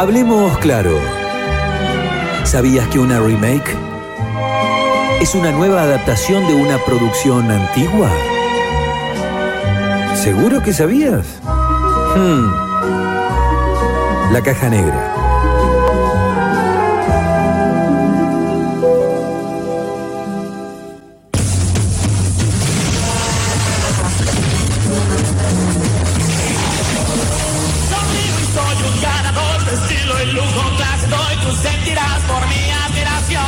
Hablemos claro. ¿Sabías que una remake es una nueva adaptación de una producción antigua? ¿Seguro que sabías? Hmm. La caja negra. Estilo y lujo, clase doy, tú sentirás por mi admiración.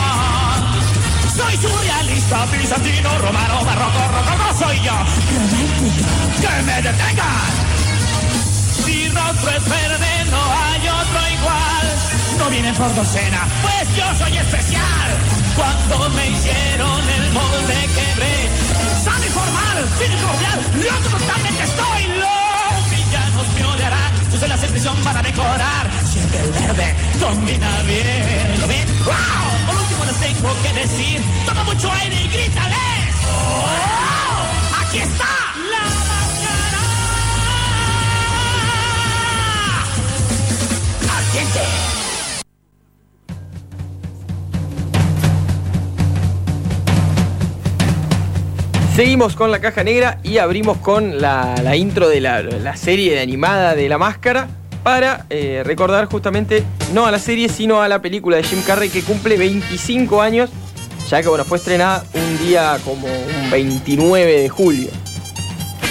Soy surrealista, bizantino, romano, barroco, rococo, soy yo. ¡Que me detengan! Mi rostro es verde, no hay otro igual. No vienen por docena, pues yo soy especial. Cuando me hicieron el molde quebré. Sano y formal, sin cordial, loco totalmente estoy. Los villanos me odiarán, sus celas en prisión van a decorar. Siempre combina bien. ¿Lo ven? ¡Wow! Por último les tengo que decir, toma mucho aire y grítales. ¡Oh! ¡Aquí está! ¡La máscara! ¡Ardiente! Seguimos con la caja negra y abrimos con la, la intro de la, la serie animada de La Máscara para eh, recordar justamente no a la serie sino a la película de Jim Carrey que cumple 25 años, ya que bueno, fue estrenada un día como un 29 de julio.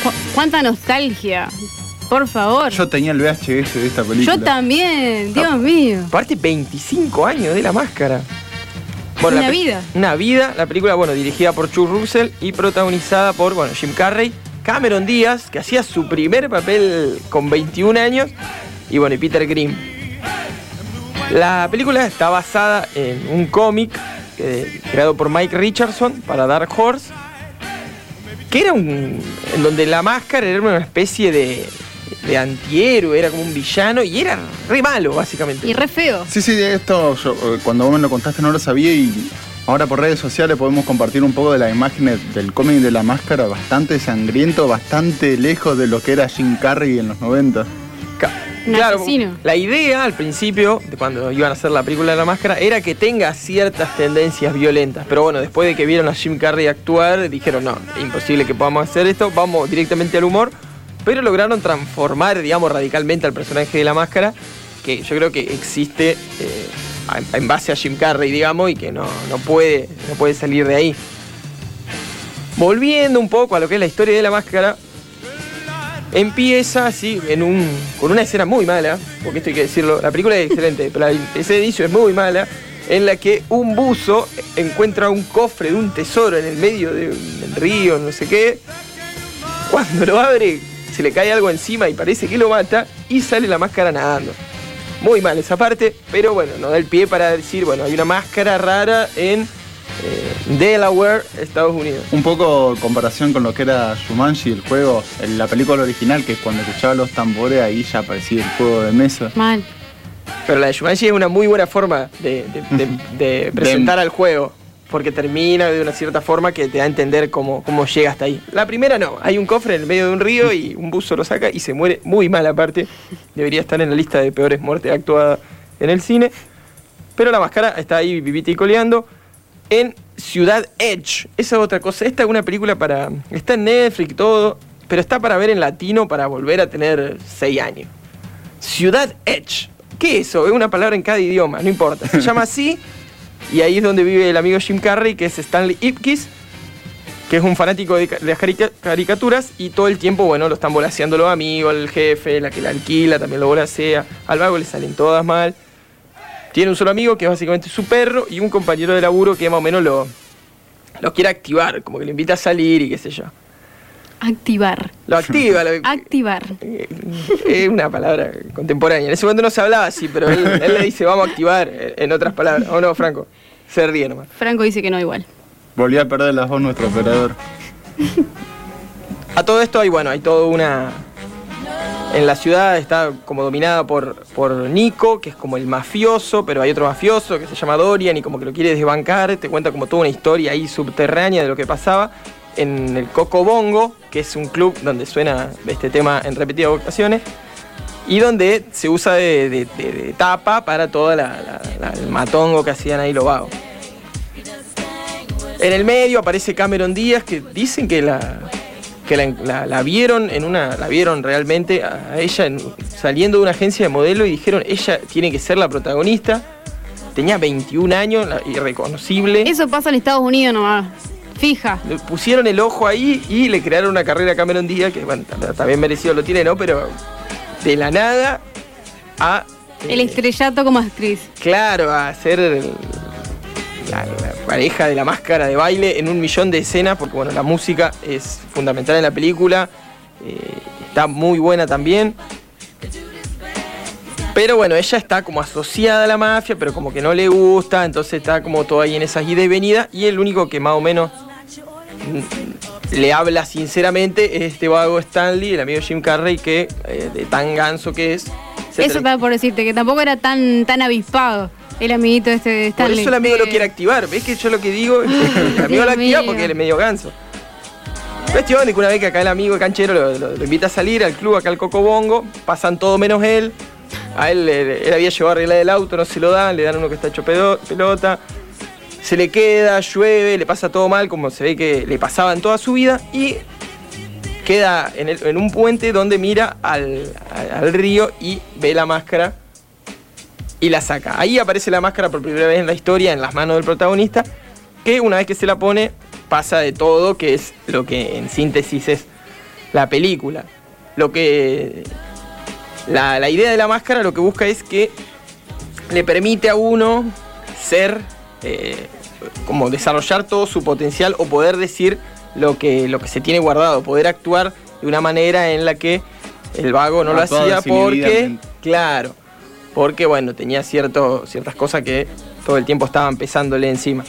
Cu- ¿Cuánta nostalgia? Por favor. Yo tenía el VHS de esta película. Yo también, Dios mío. Aparte 25 años de La Máscara. Una la vida. Una vida, la película, bueno, dirigida por Chuck Russell y protagonizada por, bueno, Jim Carrey, Cameron Díaz, que hacía su primer papel con 21 años, y bueno, y Peter Grimm. La película está basada en un cómic eh, creado por Mike Richardson para Dark Horse, que era un. en donde la máscara era una especie de, de antihéroe, era como un villano, y era re malo, básicamente. Y re feo. Sí, sí, esto yo, eh, cuando vos me lo contaste no lo sabía y ahora por redes sociales podemos compartir un poco de las imágenes del cómic de la máscara, bastante sangriento, bastante lejos de lo que era Jim Carrey en los 90. Ca- Un asesino. la idea al principio, de cuando iban a hacer la película de la máscara, era que tenga ciertas tendencias violentas. Pero bueno, después de que vieron a Jim Carrey actuar, dijeron, no, es imposible que podamos hacer esto, vamos directamente al humor. Pero lograron transformar, digamos, radicalmente al personaje de la máscara, que yo creo que existe eh, en base a Jim Carrey, digamos, y que no, no, puede, no puede salir de ahí. Volviendo un poco a lo que es la historia de la máscara, empieza así en un, con una escena muy mala, porque esto hay que decirlo, la película es excelente, pero la escena de inicio es muy mala, en la que un buzo encuentra un cofre de un tesoro en el medio de un río, no sé qué. Cuando lo abre, se le cae algo encima y parece que lo mata y sale la máscara nadando. Muy mal esa parte, pero bueno, nos da el pie para decir, bueno, hay una máscara rara en eh, Delaware, Estados Unidos. Un poco en comparación con lo que era Shumanji, el juego, en la película original, que cuando escuchaba los tambores ahí ya aparecía el juego de mesa. Mal. Pero la de Shumanji es una muy buena forma de, de- de- de presentar al juego. Porque termina de una cierta forma que te da a entender cómo, cómo llega hasta ahí. La primera no. Hay un cofre en el medio de un río y un buzo lo saca y se muere muy mal aparte. Debería estar en la lista de peores muertes actuadas en el cine. Pero la máscara está ahí vivita y coleando en Ciudad Edge. Esa es otra cosa. Esta es una película para... Está en Netflix y todo. Pero está para ver en latino para volver a tener 6 años. Ciudad Edge. ¿Qué es eso? Es una palabra en cada idioma, no importa. Se llama así y ahí es donde vive el amigo Jim Carrey, que es Stanley Ipkiss, que es un fanático de, caricaturas y todo el tiempo, bueno, lo están volaseando los amigos, el jefe, la que la alquila también lo volasea. Al vago le salen todas mal. Tiene un solo amigo que es básicamente su perro y un compañero de laburo que más o menos lo, lo quiere activar, como que le invita a salir y qué sé yo. Activar. Lo activa, lo, Activar. Eh, Es una palabra contemporánea. En ese momento no se hablaba así, pero él, él le dice vamos a activar eh, en otras palabras. ¿O no, Franco? Se ríe nomás. Franco dice que no igual. Volvió a perder las voz nuestro operador. A todo esto hay, bueno, hay toda una... En la ciudad está como dominada por, por Nico, que es como el mafioso, pero hay otro mafioso que se llama Dorian y como que lo quiere desbancar. Te cuenta como toda una historia ahí subterránea de lo que pasaba en el Coco Bongo, que es un club donde suena este tema en repetidas ocasiones. y donde se usa de, tapa para todo el matongo que hacían ahí los vagos. En el medio aparece Cameron Díaz, que dicen que la, que la, la- la vieron en una. la vieron realmente a ella en- saliendo de una agencia de modelo y dijeron ella tiene que ser la protagonista. Tenía 21 años, irreconocible. Eso pasa en Estados Unidos nomás. Fija. Le pusieron el ojo ahí y le crearon una carrera a Cameron Díaz, que bueno, tam- también merecido lo tiene, ¿no? Pero de la nada a. El eh, estrellato como actriz. Claro, a ser la pareja de la máscara de baile en un millón de escenas, porque bueno, la música es fundamental en la película, eh, está muy buena también. Pero bueno, ella está como asociada a la mafia, pero como que no le gusta, entonces está como todo ahí en esas idas y venidas, y el único que más o menos mm, le habla sinceramente es este vago Stanley, el amigo Jim Carrey, que eh, de tan ganso que es. Eso estaba por decirte, que tampoco era tan, tan avispado el amiguito este de Por Stanley. eso el amigo lo quiere activar. ¿Ves que yo lo que digo? El amigo lo activa porque él es medio ganso. Cuestión de que una vez que acá el amigo canchero lo, lo- lo invita a salir al club, acá al Cocobongo, pasan todo menos él. A él, él, él había llevado a arreglar el auto, no se lo dan, le dan uno que está hecho pelota. Se le queda, llueve, le pasa todo mal, como se ve que le pasaba en toda su vida. Y queda en, el- en un puente donde mira al, al- al río y ve la máscara y la saca. Ahí aparece la máscara por primera vez en la historia, en las manos del protagonista, que una vez que se la pone pasa de todo, que es lo que en síntesis es la película. Lo que... La, la idea de la máscara lo que busca es que le permite a uno ser, eh, como desarrollar todo su potencial o poder decir lo que, lo que se tiene guardado, poder actuar de una manera en la que el vago no lo hacía porque, claro, porque bueno, tenía cierto, ciertas cosas que todo el tiempo estaban pesándole encima.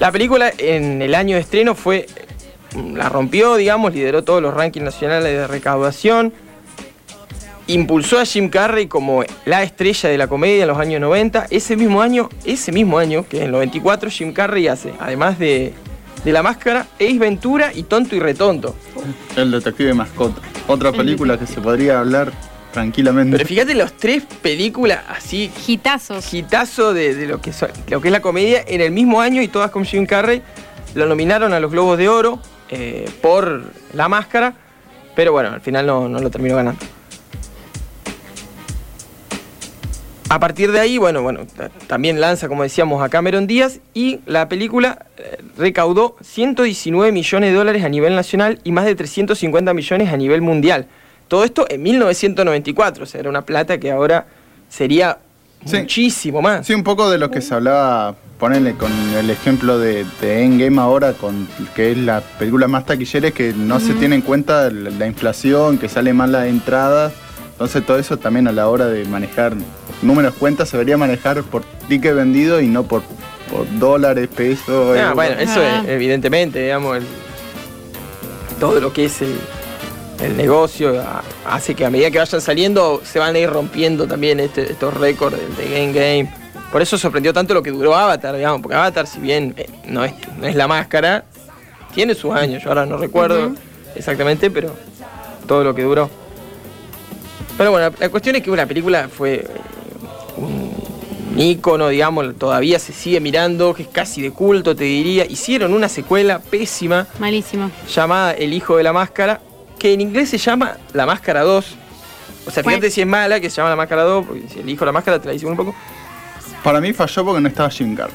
La película en el año de estreno fue, la rompió, digamos, lideró todos los rankings nacionales de recaudación, impulsó a Jim Carrey como la estrella de la comedia en los años 90. Ese mismo año, ese mismo año, que en el 94, Jim Carrey hace, además de, de La Máscara, Ace Ventura y Tonto y Retonto. El detective mascota. Otra película que se podría hablar tranquilamente. Pero fíjate las tres películas así, Hitazos. hitazo de, de lo, que son- lo que es la comedia en el mismo año y todas con Jim Carrey. Lo nominaron a los Globos de Oro eh, por La Máscara, pero bueno, al final no, no lo terminó ganando. A partir de ahí, bueno, bueno, ta- también lanza, como decíamos, a Cameron Díaz y la película eh, recaudó 119 millones de dólares a nivel nacional y más de 350 millones a nivel mundial. Todo esto en 1994, o sea, era una plata que ahora sería Sí. muchísimo más. Sí, un poco de lo que se hablaba, ponele con el ejemplo de, de Endgame ahora, con que es la película más taquillera, es que no se tiene en cuenta la, la inflación, que sale mal la entrada. Entonces todo eso también a la hora de manejar números cuentas se debería manejar por ticket vendido y no por, por dólares, pesos. Ah, bueno, eso Ah. es, evidentemente, digamos, el- todo lo que es el, el negocio hace que a medida que vayan saliendo se van a ir rompiendo también este- estos récords de, Game Game. Por eso sorprendió tanto lo que duró Avatar, digamos, porque Avatar, si bien eh, no, es, no es la máscara, tiene sus años, yo ahora no recuerdo exactamente, pero todo lo que duró. Pero bueno, la cuestión es que una película fue eh, un ícono, digamos, todavía se sigue mirando, que es casi de culto, te diría. Hicieron una secuela pésima Malísimo. llamada El Hijo de la Máscara, que en inglés se llama La Máscara 2. O sea, fíjate Bueno. si es mala, que se llama La Máscara 2, porque si El Hijo de la Máscara te la hicimos un poco. Para mí falló porque no estaba Jim Carrey.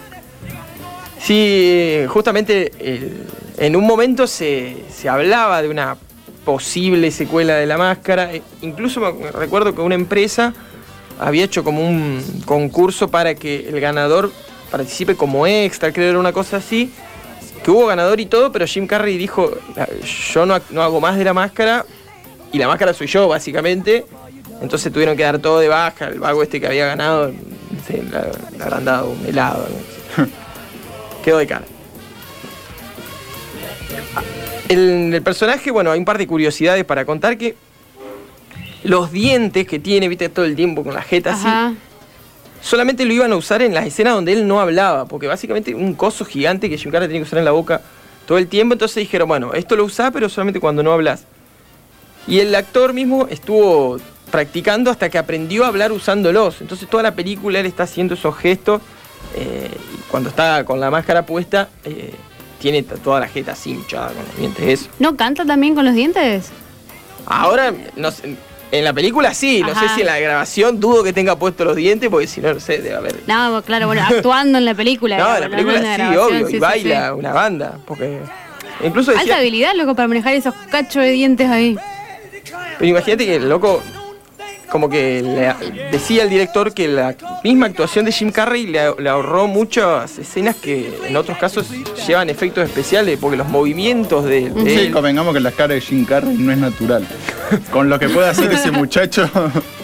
Sí, justamente el- en un momento se, se hablaba de una posible secuela de La Máscara. E- Incluso me recuerdo que una empresa había hecho como un concurso para que el ganador participe como extra, creo que era una cosa así. Que hubo ganador y todo, pero Jim Carrey dijo, yo no, no hago más de La Máscara y La Máscara soy yo, básicamente. Entonces tuvieron que dar todo de baja. El vago este que había ganado, le, le habrán dado un helado. Quedó de cara. El, el personaje, bueno, hay un par de curiosidades para contar que los dientes que tiene, viste, todo el tiempo con la jeta así. Solamente lo iban a usar en las escenas donde él no hablaba, porque básicamente un coso gigante que Jim Carrey tenía que usar en la boca todo el tiempo, entonces dijeron, bueno, esto lo usás, pero solamente cuando no hablas. Y el actor mismo estuvo practicando hasta que aprendió a hablar usándolos. Entonces toda la película él está haciendo esos gestos eh, y cuando está con la máscara puesta eh, tiene toda la jeta así hinchada con los dientes. Eso. ¿No canta también con los dientes? Ahora, no sé, en la película sí, no sé si en la grabación dudo que tenga puesto los dientes porque si no, no sé, debe haber... No, claro, bueno, actuando en la película. No, en la no película en la sí, obvio, sí, y baila sí. una banda, porque... Incluso decía, Alta habilidad, loco, para manejar esos cachos de dientes ahí. Pero imagínate que el loco, como que le- decía el director que la misma actuación de Jim Carrey le, le ahorró muchas escenas que en otros casos llevan efectos especiales, porque los movimientos de, de Sí, él convengamos que la cara de Jim Carrey no es natural. Con lo que puede hacer ese muchacho.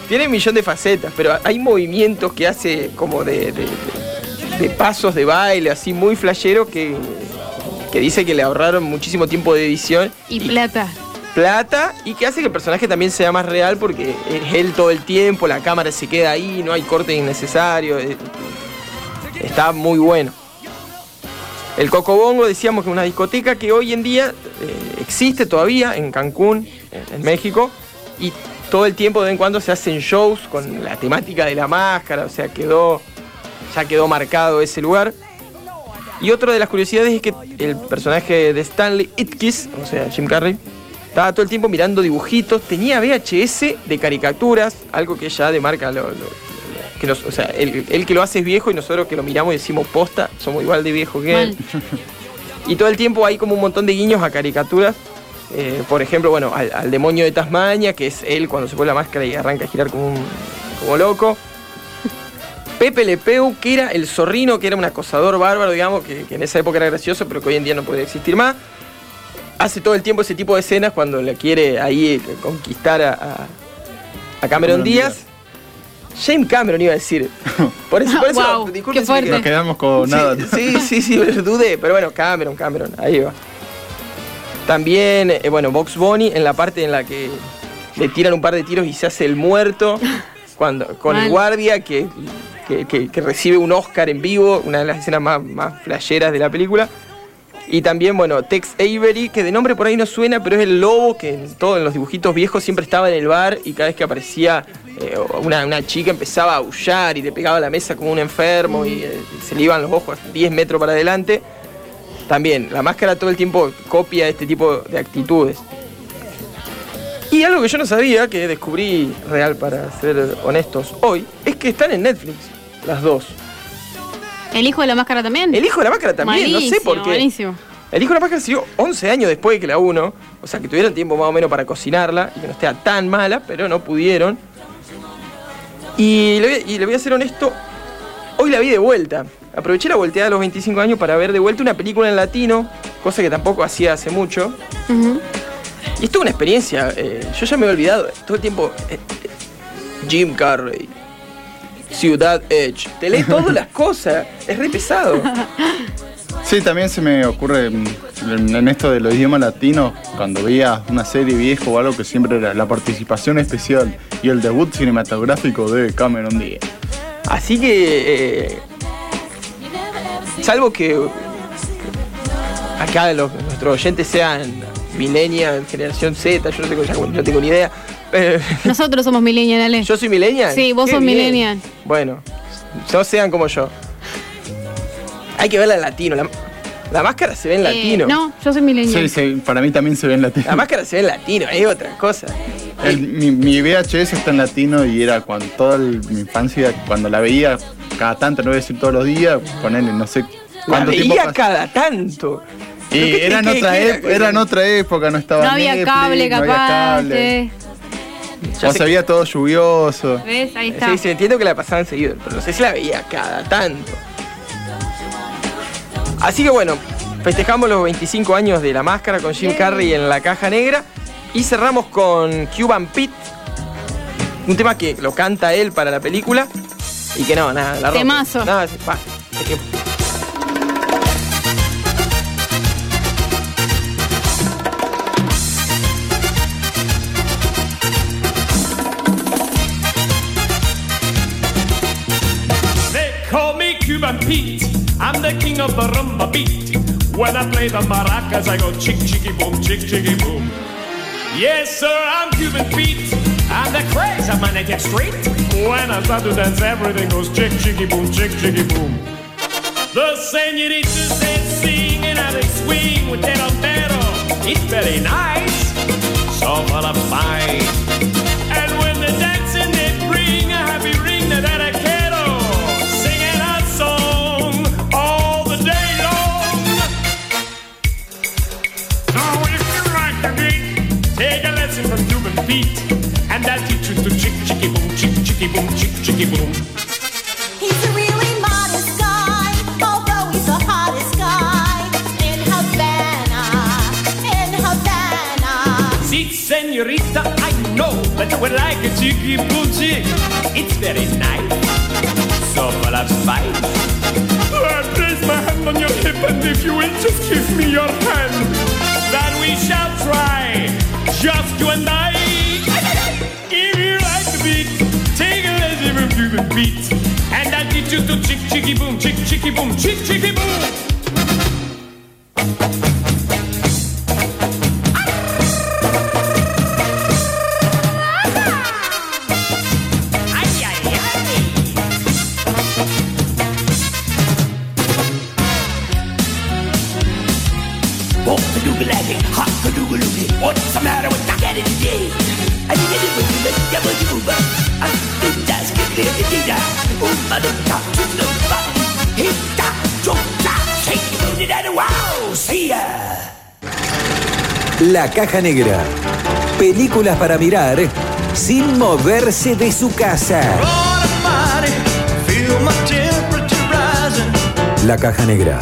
tiene un millón de facetas, pero hay movimientos que hace como de, de- de pasos de baile, así muy flashero, que, que dice que le ahorraron muchísimo tiempo de edición Y plata. Plata y que hace que el personaje también sea más real porque es él todo el tiempo, la cámara se queda ahí, no hay corte innecesario. eh, Está muy bueno. El Cocobongo decíamos que es una discoteca que hoy en día eh, existe todavía en Cancún, en, México, y todo el tiempo de vez en cuando se hacen shows con la temática de la máscara, o sea, quedó, ya quedó marcado ese lugar. Y otra de las curiosidades es que el personaje de Stanley Itkis, o sea, Jim Carrey, estaba todo el tiempo mirando dibujitos, tenía VHS de caricaturas, algo que ya demarca lo, lo- que nos- o sea, él, él que lo hace es viejo y nosotros que lo miramos y decimos posta, somos igual de viejos que él. Mal. Y todo el tiempo hay como un montón de guiños a caricaturas. Eh, por ejemplo, bueno, al, al demonio de Tasmania, que es él cuando se pone la máscara y arranca a girar como, un, como loco. Pepe Le Pew, que era el zorrino, que era un acosador bárbaro, digamos, que, que en esa época era gracioso, pero que hoy en día no puede existir más. Hace todo el tiempo ese tipo de escenas cuando le quiere ahí conquistar a, a- a Cameron Cameron Díaz. James Cameron iba a decir. Por eso, por eso Guau, disculpen qué si Nos quedamos con Sí, nada. Sí, sí, sí, dudé, pero bueno, Cameron, Cameron, ahí va. También, eh, bueno, Box Bunny en la parte en la que le tiran un par de tiros y se hace el muerto, cuando, con el guardia que, que- que- que recibe un Oscar en vivo, una de las escenas más, más flasheras de la película. Y también, bueno, Tex Avery, que de nombre por ahí no suena, pero es el lobo que en todos los dibujitos viejos siempre estaba en el bar y cada vez que aparecía eh, una, una chica empezaba a aullar y le pegaba a la mesa como un enfermo y eh, se le iban los ojos 10 metros para adelante. También, la máscara todo el tiempo copia este tipo de actitudes. Y algo que yo no sabía, que descubrí real para ser honestos hoy, es que están en Netflix, las dos. ¿El hijo de la máscara también? El hijo de la máscara también, no sé por qué. Buenísimo. El hijo de la máscara salió 11 años después que la 1, o sea que tuvieron tiempo más o menos para cocinarla y que no esté tan mala, pero no pudieron. Y le, voy, y le voy a ser honesto, hoy la vi de vuelta. Aproveché la volteada de los 25 años para ver de vuelta una película en latino, cosa que tampoco hacía hace mucho. Y esto es una experiencia, eh, yo ya me he olvidado, todo el tiempo... eh, eh, Jim Carrey, Ciudad Edge, te lees todas las cosas, es re pesado. Sí, también se me ocurre mm, en, esto de los idiomas latinos, cuando veía una serie vieja o algo que siempre era la participación especial y el debut cinematográfico de Cameron Díaz. Así que, eh, salvo que acá los, nuestros oyentes sean millennial, generación Z, yo no tengo, ya no tengo ni idea. Pero Nosotros somos millennial, Ale. yo soy millennial. Sí, vos Qué sos bien. millennial. Bueno, no sean como yo. Hay que verla en latino. La, la máscara se ve en Eh, latino. no, yo soy millennial. Sí, sí, para mí también se ve en latino. La máscara se ve en latino, es otra cosa. El- mi, mi VHS está en latino y era cuando toda el- mi infancia, cuando la veía cada tanto, no voy a decir todos los días, ponerle no sé La cuánto veía cada tanto. Y ¿Pero qué- era en qué- otra, qué ep- era en otra época, no estaba No había Netflix, cable, no había capaz. cable. eh. Ya se veía todo lluvioso. ¿Ves? Ahí está. Sí, sí, entiendo que la pasaban seguido, pero no sé si la veía cada tanto. Así que bueno, festejamos los 25 años de la máscara con Jim Carrey en la caja negra y cerramos con Cuban Pete, un tema que lo canta él para la película y que no, nada, la rompe. Temazo. Nada, Cuban Pete. I'm the king of the rumba beat. When I play the maracas, I go chick chicky boom, chick chicky boom. Yes, sir, I'm Cuban Pete. I'm the craze of my native street. When I start to dance, everything goes chick, chicky, boom, chick, chicky, boom. The senoritas they sing and they swing with their pero. It's very nice, so full of fight. And when they bring chick, chicky. He's a really modest guy, although he's the hottest guy in Havana, in Havana. See, senorita, I know that you would like a chicky boom chick. It's very nice, so full of spice. I place my hand on your hip, and if you will just give me your hand, then we shall try, just you and I. beat. And I'll teach you to chick chicky boom, chick chicky boom, chick chicky boom. Hot what's the matter with that today? I need a with you, but devil you, I La Caja Negra. Películas para mirar sin moverse de su casa. La Caja Negra.